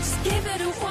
just give it away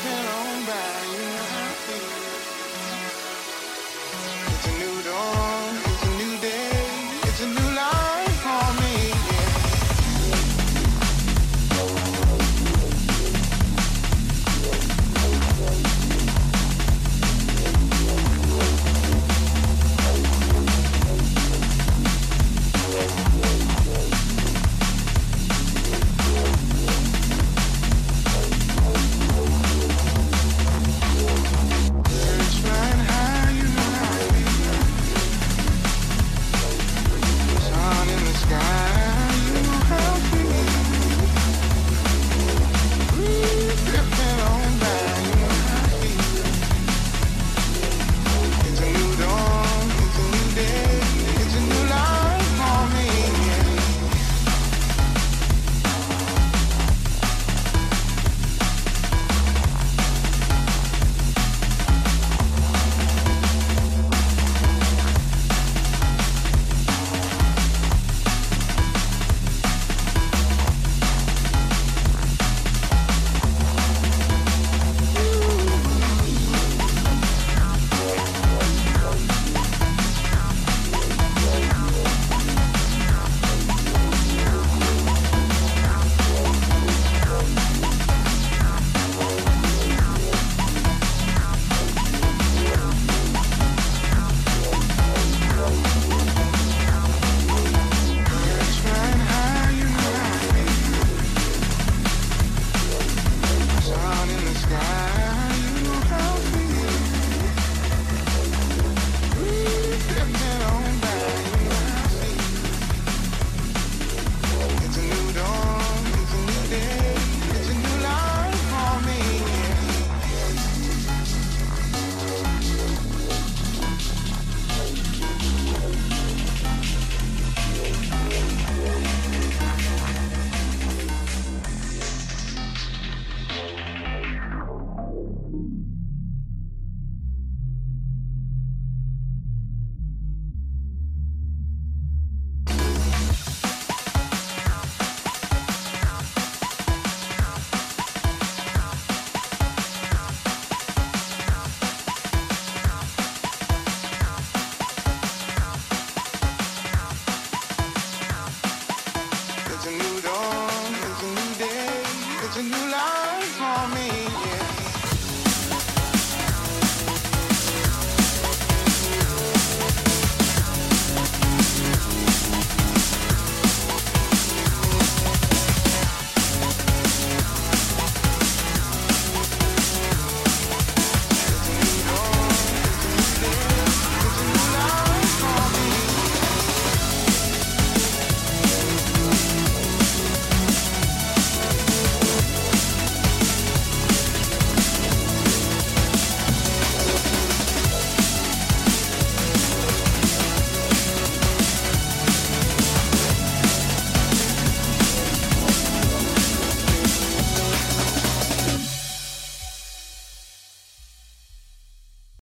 drifting on back.